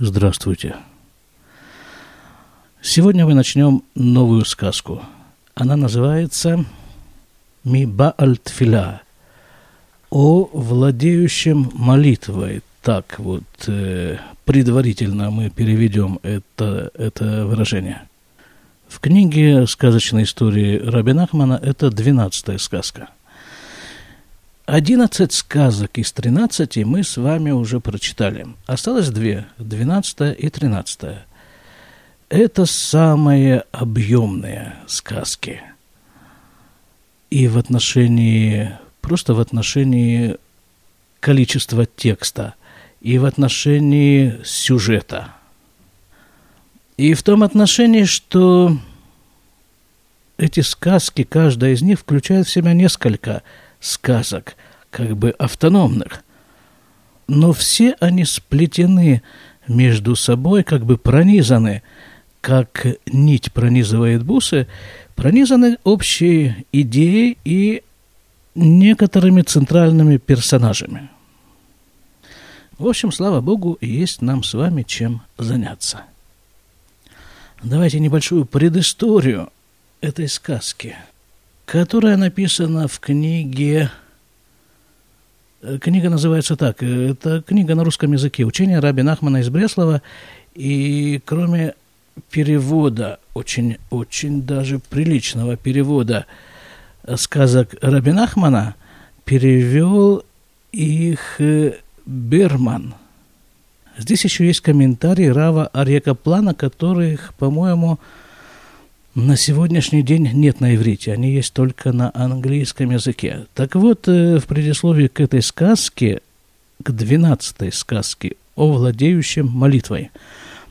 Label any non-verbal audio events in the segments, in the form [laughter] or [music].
Здравствуйте. Сегодня мы начнем новую сказку. Она называется «Ми Баальтфиля» о владеющем молитвой. Так вот, э, предварительно мы переведем это, это выражение. В книге сказочной истории Рабин Ахмана это двенадцатая сказка – Одиннадцать сказок из тринадцати мы с вами уже прочитали. Осталось две, двенадцатая и тринадцатая. Это самые объемные сказки. И в отношении, просто в отношении количества текста, и в отношении сюжета. И в том отношении, что эти сказки, каждая из них включает в себя несколько – сказок, как бы автономных. Но все они сплетены между собой, как бы пронизаны, как нить пронизывает бусы, пронизаны общей идеей и некоторыми центральными персонажами. В общем, слава Богу, есть нам с вами чем заняться. Давайте небольшую предысторию этой сказки – которая написана в книге... Э, книга называется так. Э, это книга на русском языке. Учение Раби Нахмана из Бреслова. И кроме перевода, очень, очень даже приличного перевода сказок Раби Нахмана, перевел их э, Берман. Здесь еще есть комментарий Рава Арьякаплана, которых, по-моему, на сегодняшний день нет на иврите, они есть только на английском языке. Так вот, э, в предисловии к этой сказке, к двенадцатой сказке о владеющем молитвой,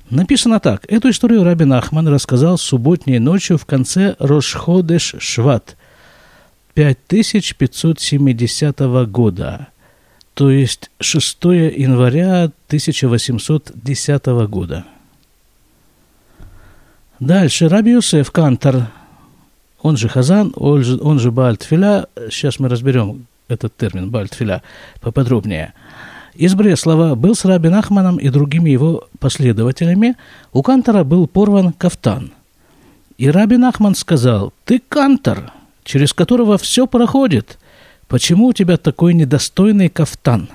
написано так. Эту историю Рабин Ахман рассказал субботней ночью в конце Рошходеш Шват 5570 года, то есть 6 января 1810 года. Дальше Раби Юсеф Кантор, он же Хазан, он же, он же Бальтфиля, сейчас мы разберем этот термин Бальтфиля поподробнее. Из Бреслова был с Раби Нахманом и другими его последователями. У Кантора был порван кафтан. И Раби Нахман сказал, «Ты Кантор, через которого все проходит. Почему у тебя такой недостойный кафтан?»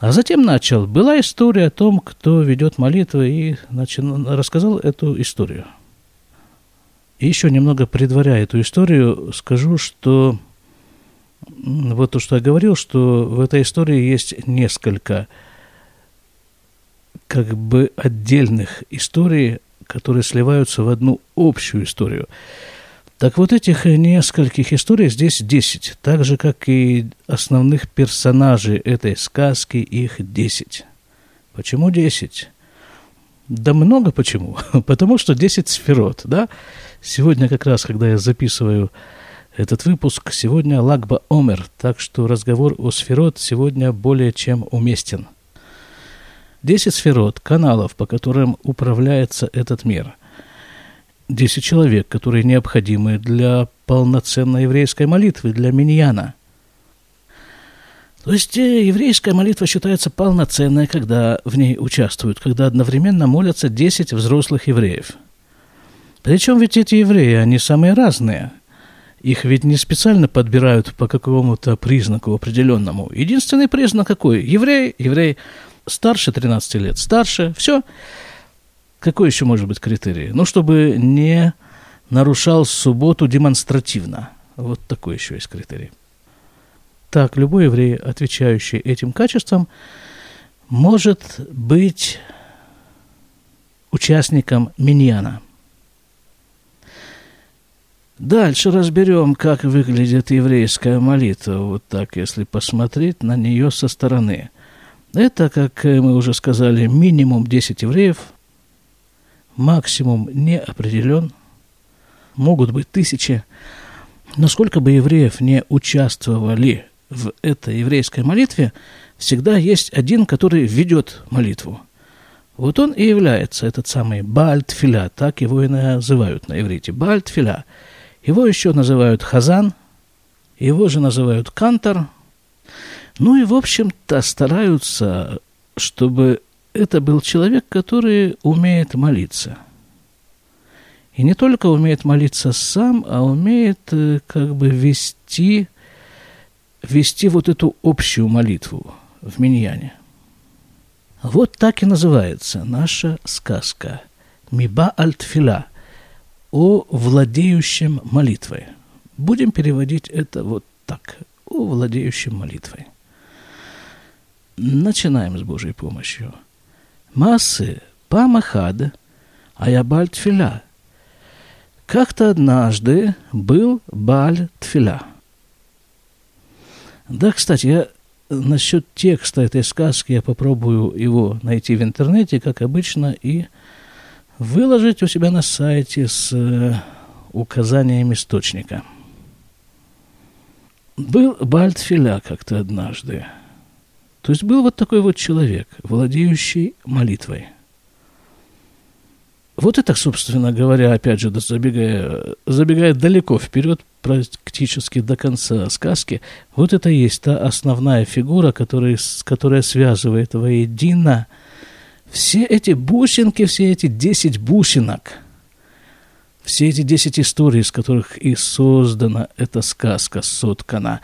А затем начал. Была история о том, кто ведет молитвы, и начал, рассказал эту историю. И еще немного предваряя эту историю, скажу, что вот то, что я говорил, что в этой истории есть несколько как бы отдельных историй, которые сливаются в одну общую историю. Так вот этих нескольких историй здесь десять, так же, как и основных персонажей этой сказки, их десять. Почему десять? Да много почему. [laughs] Потому что десять сферот, да? Сегодня как раз, когда я записываю этот выпуск, сегодня Лагба Омер, так что разговор о сферот сегодня более чем уместен. Десять сферот, каналов, по которым управляется этот мир – 10 человек, которые необходимы для полноценной еврейской молитвы, для миньяна. То есть э, еврейская молитва считается полноценной, когда в ней участвуют, когда одновременно молятся 10 взрослых евреев. Причем ведь эти евреи, они самые разные. Их ведь не специально подбирают по какому-то признаку определенному. Единственный признак какой? Еврей, еврей старше 13 лет, старше, все – какой еще может быть критерий? Ну, чтобы не нарушал субботу демонстративно. Вот такой еще есть критерий. Так, любой еврей, отвечающий этим качествам, может быть участником миньяна. Дальше разберем, как выглядит еврейская молитва. Вот так, если посмотреть на нее со стороны. Это, как мы уже сказали, минимум 10 евреев – максимум не определен, могут быть тысячи. Но сколько бы евреев не участвовали в этой еврейской молитве, всегда есть один, который ведет молитву. Вот он и является этот самый Бальтфиля, так его и называют на иврите, Бальтфиля. Его еще называют Хазан, его же называют Кантор. Ну и, в общем-то, стараются, чтобы это был человек, который умеет молиться. И не только умеет молиться сам, а умеет э, как бы вести, вести вот эту общую молитву в Миньяне. Вот так и называется наша сказка «Миба альтфила» о владеющем молитвой. Будем переводить это вот так – о владеющем молитвой. Начинаем с Божьей помощью. Массы памахад, а я баль тфиля. Как-то однажды был баль тфиля. Да, кстати, я насчет текста этой сказки я попробую его найти в интернете, как обычно, и выложить у себя на сайте с э, указанием источника – был Бальтфиля как-то однажды. То есть был вот такой вот человек, владеющий молитвой. Вот это, собственно говоря, опять же, забегая, забегая далеко вперед, практически до конца сказки, вот это и есть та основная фигура, которая, которая связывает воедино все эти бусинки, все эти десять бусинок – все эти десять историй, из которых и создана эта сказка, соткана,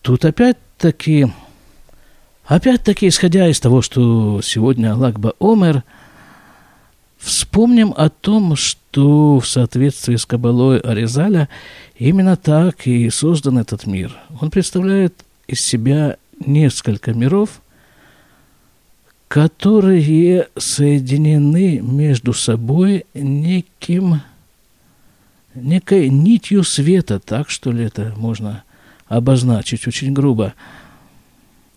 тут опять-таки, опять-таки, исходя из того, что сегодня Лагба Омер, вспомним о том, что в соответствии с Кабалой Аризаля именно так и создан этот мир. Он представляет из себя несколько миров, которые соединены между собой неким некой нитью света, так что ли это можно обозначить очень грубо,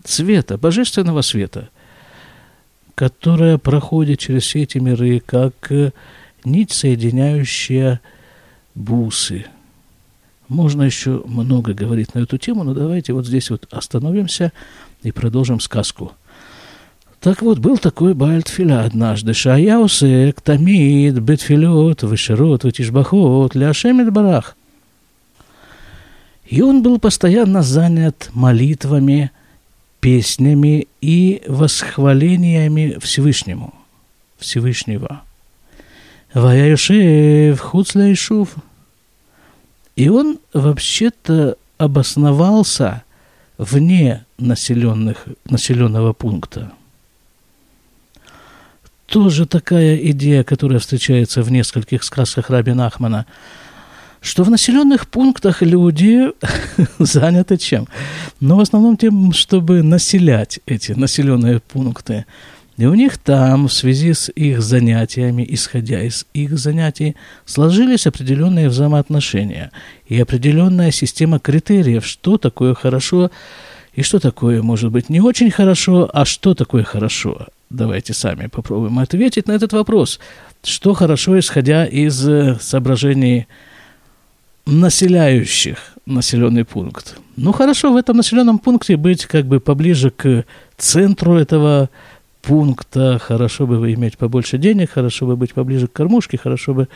света, божественного света, которая проходит через все эти миры, как э, нить, соединяющая бусы. Можно еще много говорить на эту тему, но давайте вот здесь вот остановимся и продолжим сказку – так вот, был такой Бальтфиля однажды. Шаяусек, Тамид, Бетфилот, Вышерот, Ватишбахот, Ляшемет Барах. И он был постоянно занят молитвами, песнями и восхвалениями Всевышнему, Всевышнего. Ваяюшев, Хуцляйшув. И он вообще-то обосновался вне населенных, населенного пункта – тоже такая идея, которая встречается в нескольких сказках Раби Нахмана, что в населенных пунктах люди [laughs] заняты чем? Ну, в основном тем, чтобы населять эти населенные пункты. И у них там, в связи с их занятиями, исходя из их занятий, сложились определенные взаимоотношения и определенная система критериев, что такое хорошо и что такое, может быть, не очень хорошо, а что такое хорошо. Давайте сами попробуем ответить на этот вопрос. Что хорошо, исходя из э, соображений населяющих населенный пункт? Ну, хорошо в этом населенном пункте быть как бы поближе к центру этого пункта, хорошо бы иметь побольше денег, хорошо бы быть поближе к кормушке, хорошо бы...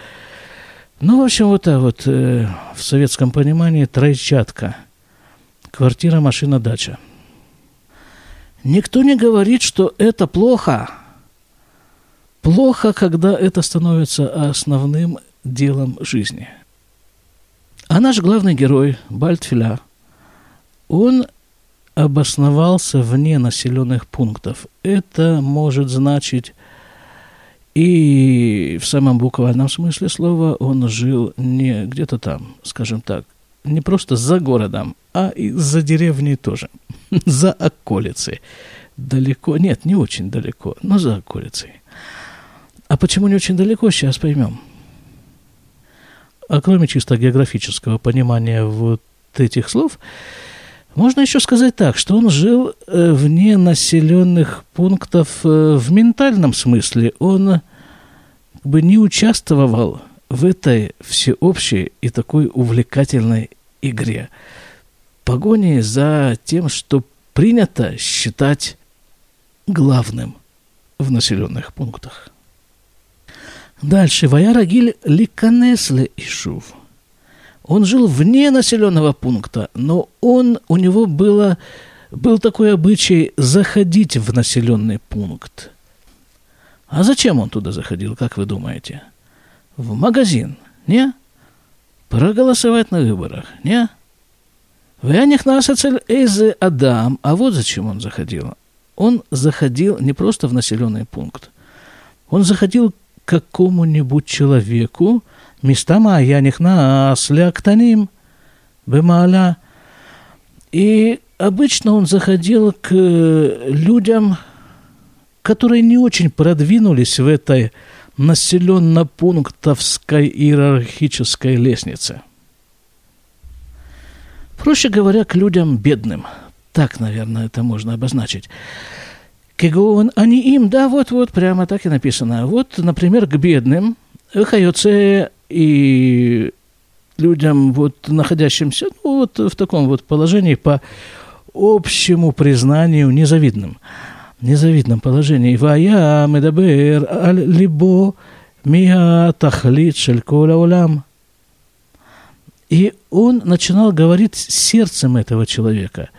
Ну, в общем, вот так вот, э, в советском понимании, тройчатка. Квартира, машина, дача – Никто не говорит, что это плохо. Плохо, когда это становится основным делом жизни. А наш главный герой, Бальтфиля, он обосновался вне населенных пунктов. Это может значить и в самом буквальном смысле слова он жил не где-то там, скажем так, не просто за городом, а и за деревней тоже, [laughs] за околицей. Далеко, нет, не очень далеко, но за околицей. А почему не очень далеко, сейчас поймем. А кроме чисто географического понимания вот этих слов, можно еще сказать так, что он жил э, вне населенных пунктов э, в ментальном смысле. Он как бы не участвовал в этой всеобщей и такой увлекательной игре. Погоне за тем, что принято считать главным в населенных пунктах. Дальше. Ваярагиль ликанесле Ишув. Он жил вне населенного пункта, но он, у него было, был такой обычай заходить в населенный пункт. А зачем он туда заходил, как вы думаете? В магазин, не? Проголосовать на выборах, не? Вяних нас из Адам. А вот зачем он заходил. Он заходил не просто в населенный пункт. Он заходил какому-нибудь человеку, местама я них нас ляктаним, бемаля. И обычно он заходил к людям, которые не очень продвинулись в этой населенно-пунктовской иерархической лестнице. Проще говоря, к людям бедным. Так, наверное, это можно обозначить. Кегон, они им, да, вот-вот, прямо так и написано. Вот, например, к бедным, хайоце и людям, вот, находящимся ну, вот в таком вот положении по общему признанию незавидным – незавидном положении. Вая медабер аль либо миа тахлит шельколя улам. И он начинал говорить сердцем этого человека.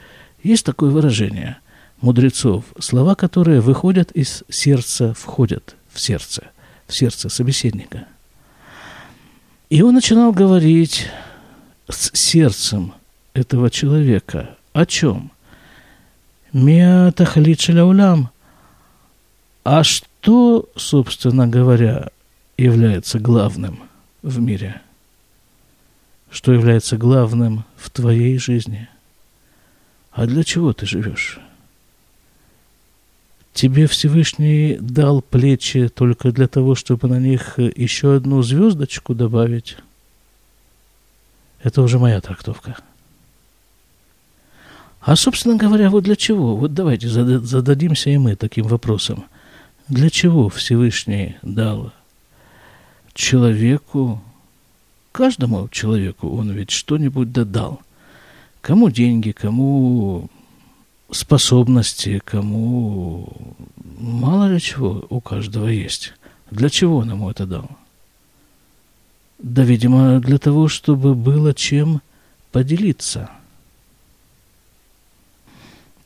Есть такое выражение мудрецов, слова, которые выходят из сердца, входят в сердце, в сердце собеседника. И он начинал говорить с сердцем этого человека. О чем? Миатахлит шаляулям. А что, собственно говоря, является главным в мире? Что является главным в твоей жизни? А для чего ты живешь? Тебе Всевышний дал плечи только для того, чтобы на них еще одну звездочку добавить. Это уже моя трактовка. А, собственно говоря, вот для чего? Вот давайте зададимся и мы таким вопросом. Для чего Всевышний дал человеку, каждому человеку он ведь что-нибудь додал. Кому деньги, кому способности, кому мало ли чего у каждого есть. Для чего он ему это дал? Да, видимо, для того, чтобы было чем поделиться –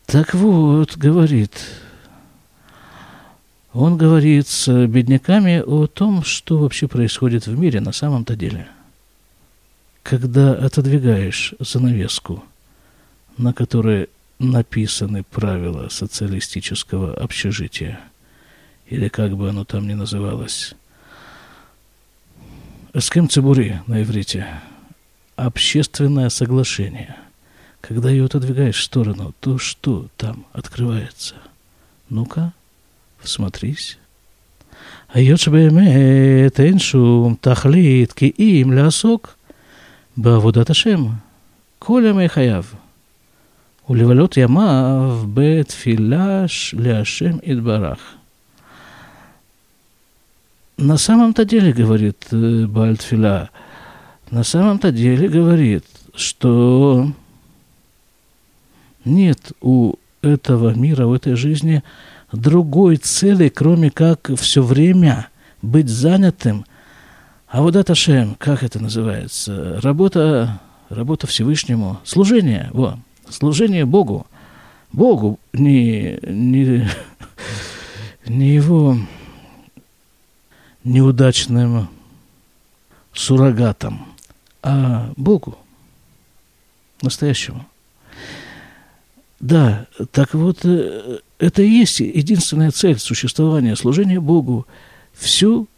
так вот, говорит, он говорит с бедняками о том, что вообще происходит в мире на самом-то деле. Когда отодвигаешь занавеску, на которой написаны правила социалистического общежития, или как бы оно там ни называлось, с кем цибури на иврите, общественное соглашение – когда ее отодвигаешь в сторону, то что там открывается? Ну-ка, всмотрись. היות שבאמת אין שום תכלית כי אם לעסוק בעבודת השם כל ימי חייו ולבלות ימיו בתפילה להשם יתברך. На самом-то деле, говорит Бальтфила, на самом-то деле говорит, что нет у этого мира, у этой жизни другой цели, кроме как все время быть занятым. А вот это шем, как это называется? Работа, работа Всевышнему, служение, во, служение Богу. Богу, не, не, не его неудачным суррогатом, а Богу, настоящему. Да, так вот, э, это и есть единственная цель существования, служения Богу всю,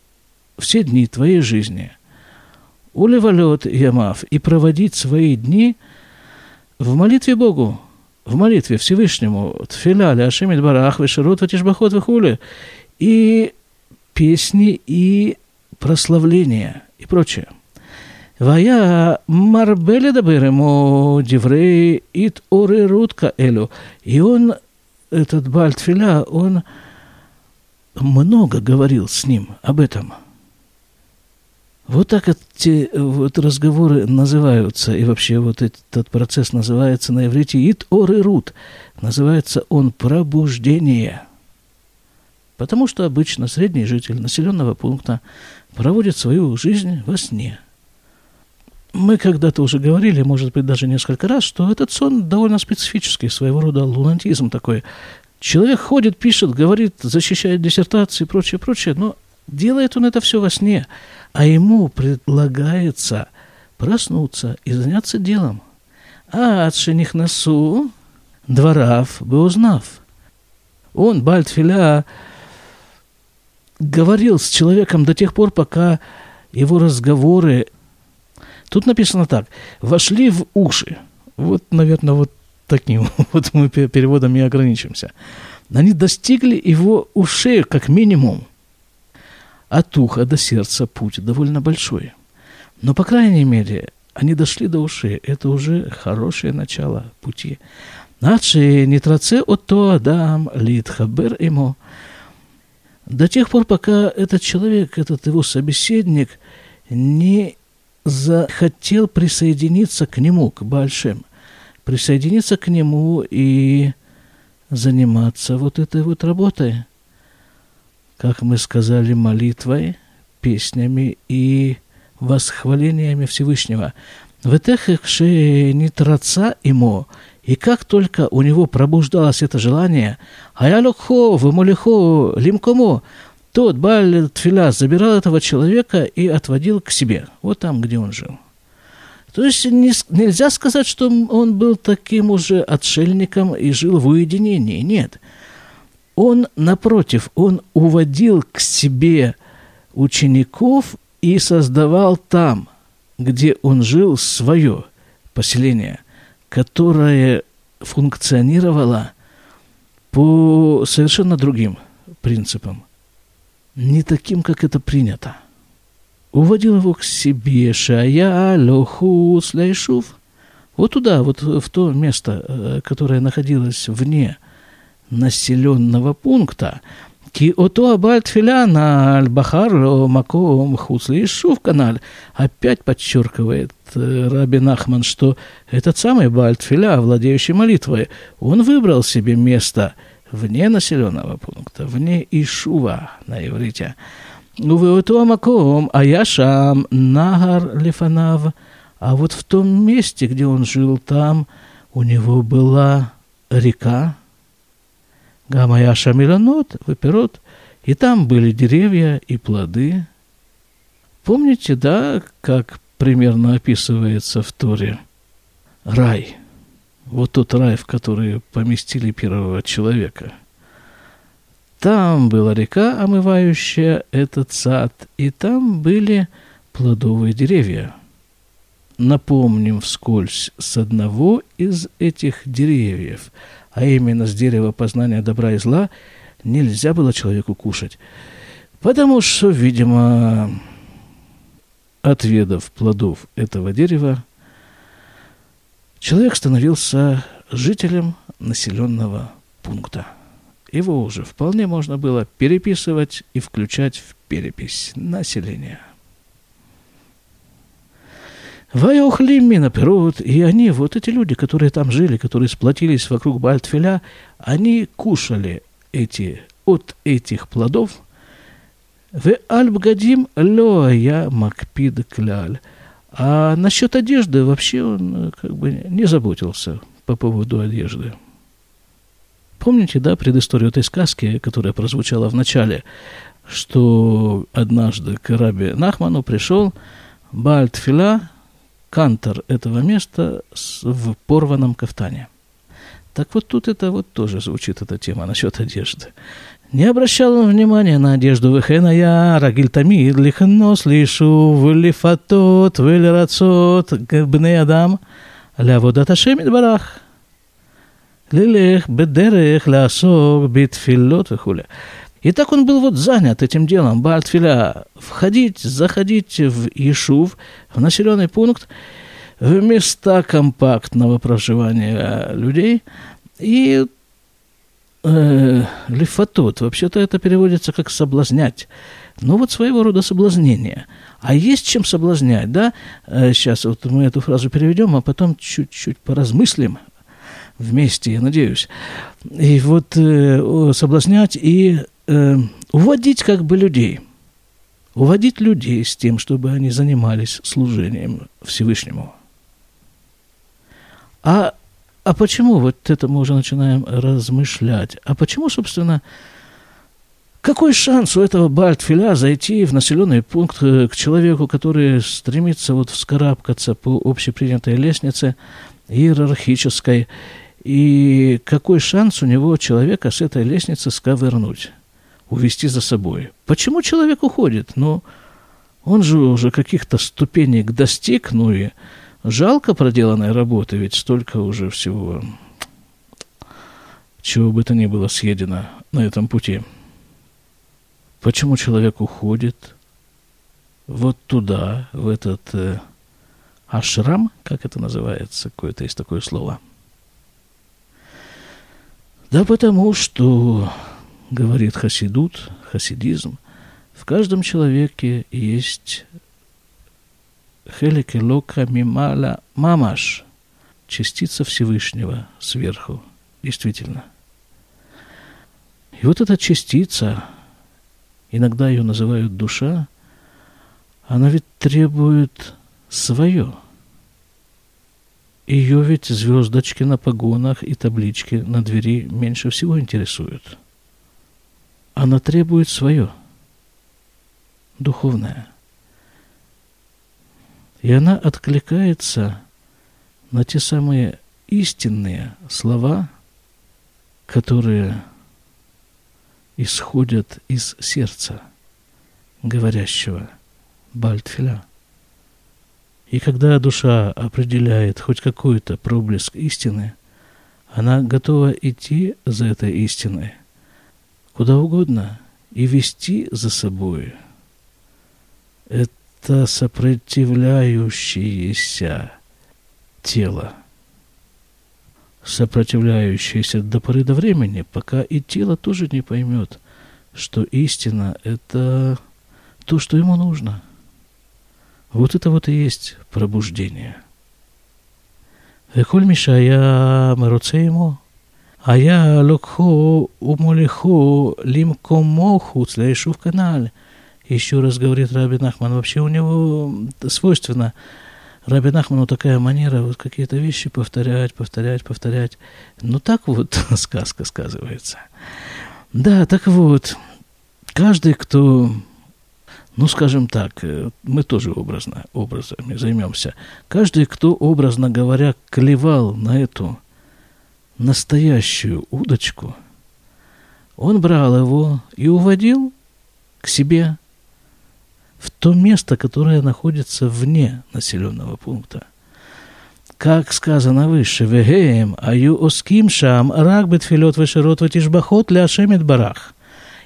все дни твоей жизни. Улевалет Ямав, и проводить свои дни в молитве Богу, в молитве Всевышнему, тфиля, ляшимит барах, вишерут, ватишбахот, вихули, и песни, и прославления, и прочее. Вая марбели дабырему диврей ит оры рутка элю. И он, этот Бальтфиля, он много говорил с ним об этом – вот так эти вот разговоры называются, и вообще вот этот процесс называется на иврите «ит ор и рут». Называется он «пробуждение». Потому что обычно средний житель населенного пункта проводит свою жизнь во сне – мы когда-то уже говорили, может быть, даже несколько раз, что этот сон довольно специфический, своего рода лунатизм такой, Человек ходит, пишет, говорит, защищает диссертации и прочее, прочее, но делает он это все во сне, а ему предлагается проснуться и заняться делом. А от шенихнасу дворав бы узнав. Он, Бальтфиля, говорил с человеком до тех пор, пока его разговоры... Тут написано так. Вошли в уши. Вот, наверное, вот таким [laughs] вот мы переводом и ограничимся. Они достигли его ушей, как минимум. От уха до сердца путь довольно большой. Но, по крайней мере, они дошли до ушей. Это уже хорошее начало пути. Наче не траце ото адам литхабер ему. До тех пор, пока этот человек, этот его собеседник, не захотел присоединиться к нему, к Большим, присоединиться к нему и заниматься вот этой вот работой, как мы сказали, молитвой, песнями и восхвалениями Всевышнего. В этих не траца ему, и как только у него пробуждалось это желание, а я лохо, вымолихо, лимкому, тот Баль Тфиля забирал этого человека и отводил к себе, вот там, где он жил. То есть не, нельзя сказать, что он был таким уже отшельником и жил в уединении. Нет. Он, напротив, он уводил к себе учеников и создавал там, где он жил, свое поселение – которая функционировала по совершенно другим принципам, не таким, как это принято. Уводил его к себе Шая Лоху Сляйшув, вот туда, вот в то место, э, которое находилось вне населенного пункта, כי אותו הבעל תפילה נעל בחר לו מקום מחוץ ליישוב канал. Опять подчеркивает э, Раби Нахман, что этот самый Бааль Тфиля, владеющий молитвой, он выбрал себе место вне населенного пункта, вне Ишува на иврите. ובאותו המקום היה שם нагар лифанав, а вот в том месте, где он жил, там у него была река, Гамая Шамиланот, Ваперот, и там были деревья и плоды. Помните, да, как примерно описывается в Торе? Рай. Вот тот рай, в который поместили первого человека. Там была река, омывающая этот сад, и там были плодовые деревья. Напомним вскользь, с одного из этих деревьев – а именно с дерева познания добра и зла, нельзя было человеку кушать. Потому что, видимо, отведав плодов этого дерева, человек становился жителем населенного пункта. Его уже вполне можно было переписывать и включать в перепись населения. Вайохли минаперот, и они, вот эти люди, которые там жили, которые сплотились вокруг Бальтфеля, они кушали эти, от этих плодов. В альбгадим ло я макпид кляль. А насчет одежды вообще он как бы не заботился по поводу одежды. Помните, да, предысторию этой сказки, которая прозвучала в начале, что однажды к Раби Нахману пришел Бальтфила, кантор этого места в порванном кафтане. Так вот тут это вот тоже звучит эта тема насчет одежды. Не обращал он внимания на одежду Вехена я, Рагиль Тамид, Лихнос, Лишу, вылирацот. Вилерацот, Габне Адам, Ляводаташем Барах, Лилех, Бедерех, Лясок, Битфилот и хуля. И так он был вот занят этим делом, Бальтфиля, входить, заходить в Ишув, в населенный пункт, в места компактного проживания людей. И э, лифатот, вообще-то это переводится как соблазнять. Ну вот своего рода соблазнение. А есть чем соблазнять, да? Сейчас э, вот мы эту фразу переведем, а потом чуть-чуть поразмыслим вместе, я надеюсь. И вот э, соблазнять и э, уводить как бы людей, уводить людей с тем, чтобы они занимались служением Всевышнему. А а почему вот это мы уже начинаем размышлять? А почему, собственно, какой шанс у этого Бальтфиля зайти в населенный пункт э, к человеку, который стремится вот вскарабкаться по общепринятой лестнице иерархической, и какой шанс у него человека с этой лестницы сковырнуть, увести за собой? Почему человек уходит? Ну, он же уже каких-то ступенек достиг, ну и жалко проделанной работы, ведь столько уже всего, чего бы то ни было съедено на этом пути. Почему человек уходит вот туда, в этот э, ашрам, как это называется, какое-то есть такое слово. Да потому что, говорит хасидут, хасидизм, в каждом человеке есть хелики лока мимала мамаш, частица Всевышнего сверху, действительно. И вот эта частица, иногда ее называют душа, она ведь требует свое. Ее ведь звездочки на погонах и таблички на двери меньше всего интересуют. Она требует свое, духовное. И она откликается на те самые истинные слова, которые исходят из сердца говорящего Бальтфиля. И когда душа определяет хоть какой-то проблеск истины, она готова идти за этой истиной куда угодно и вести за собой. Это сопротивляющееся тело, сопротивляющееся до поры до времени, пока и тело тоже не поймет, что истина — это то, что ему нужно. Вот это вот и есть пробуждение. Коль мешая, мы ему עמו, היה לוקחו ומוליכו למקומו חוץ ליישוב כנ"ל. Еще раз говорит Раби Нахман, вообще у него свойственно – Раби Нахману такая манера вот какие-то вещи повторять, повторять, повторять. Ну, так вот [laughs] сказка сказывается. Да, так вот, каждый, кто, ну, скажем так, э, мы тоже образно, образами займемся. Каждый, кто, образно говоря, клевал на эту настоящую удочку, он брал его и уводил к себе в то место, которое находится вне населенного пункта. Как сказано выше, «Вегеем аю оским шам рак бетфилет вешерот ватишбахот ляшемит барах».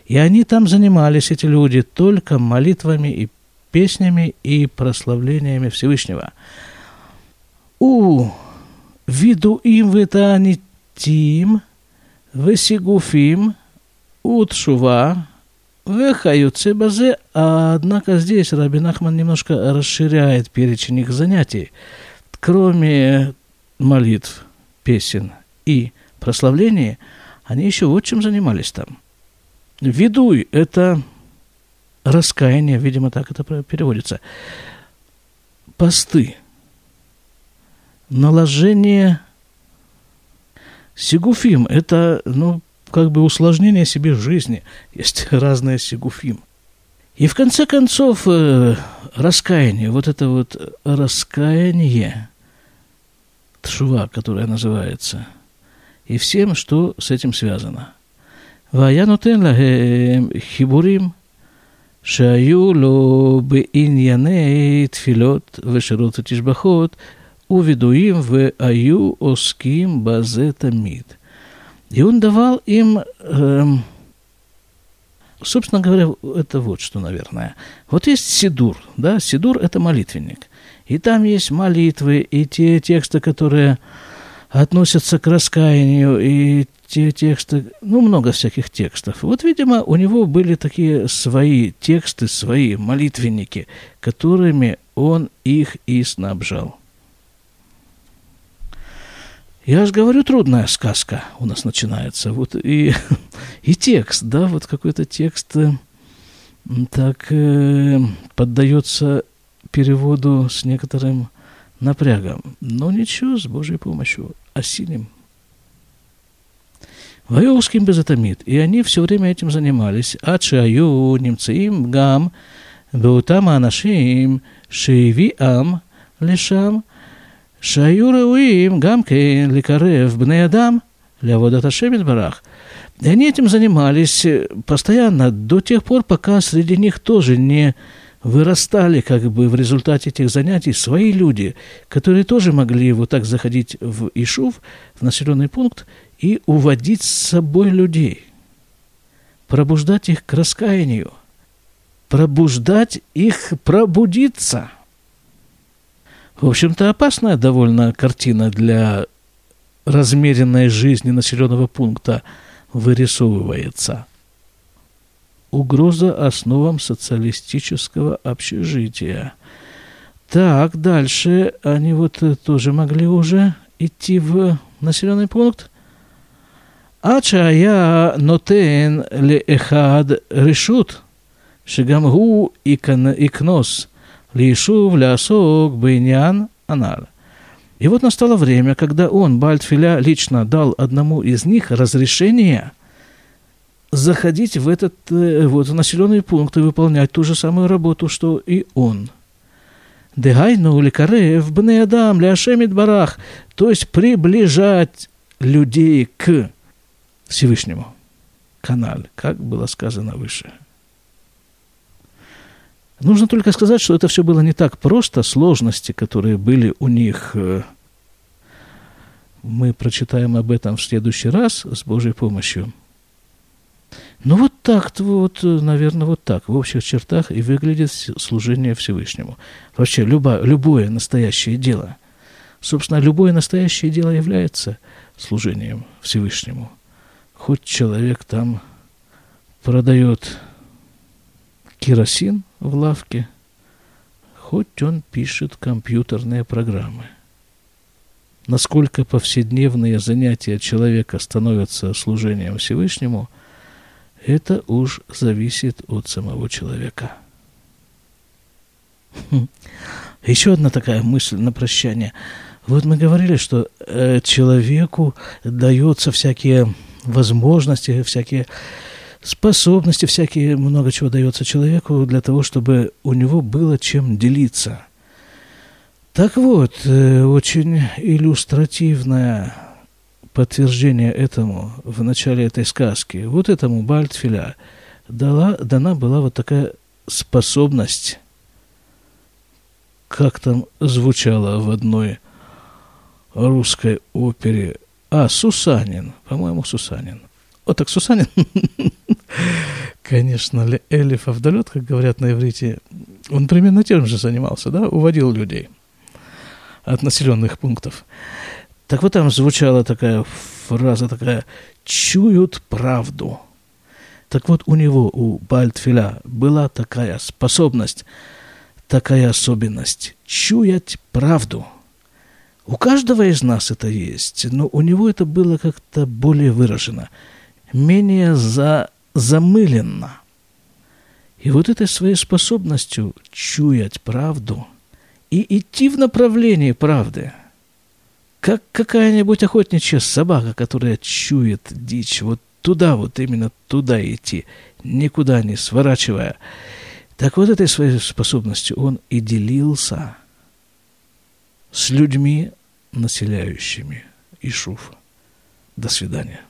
И они там занимались, эти люди, только молитвами и песнями и прославлениями Всевышнего. У виду им ветанитим, весигуфим, утшува, Вехаюце базе, а однако здесь Рабин Ахман немножко расширяет перечень их занятий. Кроме молитв, песен и прославлений, они еще вот чем занимались там. Ведуй – это раскаяние, видимо, так это переводится. Посты, наложение Сигуфим – это, ну, как бы усложнение себе жизни. Есть [laughs] разные сигуфим. И в конце концов, э, раскаяние, вот это вот раскаяние, тшува, которое называется, и всем, что с этим связано. Ваянутен лахем хибурим шаю ло иньяне тфилот вешерут тишбахот – уведуим в аю оским базетамид. И он давал им, э, собственно говоря, это вот что, наверное. Вот есть сидур, да, сидур – это молитвенник. И там есть молитвы, и те тексты, которые относятся к раскаянию, и те тексты, ну, много всяких текстов. Вот, видимо, у него были такие свои тексты, свои молитвенники, которыми он их и снабжал. Я же говорю, трудная сказка у нас начинается. Вот и, [laughs] и текст, да, вот какой-то текст э, так э, поддается переводу с некоторым напрягом. Но ничего, с Божьей помощью осилим. Вайовским безотомит. И они все время этим занимались. Ад немцы им гам, беутам анашим, шиви ам, лешам, שהיו ראויים גם כן לקרב בני אדם לעבודת השם יתברך. И они этим занимались постоянно, до тех пор, пока среди них тоже не вырастали как бы в результате этих занятий свои люди, которые тоже могли вот так заходить в Ишув, в населенный пункт, и уводить с собой людей, пробуждать их к раскаянию, пробуждать их пробудиться. в общем-то, опасная довольно картина для размеренной жизни населенного пункта вырисовывается. Угроза основам социалистического общежития. Так, дальше они вот э, тоже могли уже идти в населенный пункт. Ачая нотен ле эхад решут, шигамгу икнос Лишув лясок бынян анар. И вот настало время, когда он, Бальтфиля, лично дал одному из них разрешение заходить в этот э, вот, населенный пункт и выполнять ту же самую работу, что и он. Дегайну ликарев бнеадам ляшемит барах, то есть приближать людей к Всевышнему. канал, как было сказано выше. Нужно только сказать, что это все было не так просто. Сложности, которые были у них, э, мы прочитаем об этом в следующий раз с Божьей помощью. Ну вот так, вот, наверное, вот так, в общих чертах и выглядит служение Всевышнему. Вообще, любое, любое настоящее дело, собственно, любое настоящее дело является служением Всевышнему – хоть человек там продает керосин в лавке, хоть он пишет компьютерные программы. Насколько повседневные занятия человека становятся служением Всевышнему, это уж зависит от самого человека. Хм. Еще одна такая мысль на прощание. Вот мы говорили, что э, человеку дается всякие возможности, всякие способности, всякие, много чего дается человеку для того, чтобы у него было чем делиться. Так вот, э, очень иллюстративное подтверждение этому в начале этой сказки, вот этому Бальтфиля дала, дана была вот такая способность, как там звучало в одной русской опере а, Сусанин. По-моему, Сусанин. Вот так Сусанин. [laughs] Конечно, Элиф Авдалет, как говорят на иврите, он примерно тем же занимался, да, уводил людей от населенных пунктов. Так вот там звучала такая фраза такая «чуют правду». Так вот у него, у Бальтфиля, была такая способность, такая особенность – чуять правду – у каждого из нас это есть, но у него это было как-то более выражено, менее за, замыленно. И вот этой своей способностью чуять правду и идти в направлении правды, как какая-нибудь охотничья собака, которая чует дичь, вот туда, вот именно туда идти, никуда не сворачивая. Так вот этой своей способностью он и делился с людьми, населяющими Ишуфа. До свидания.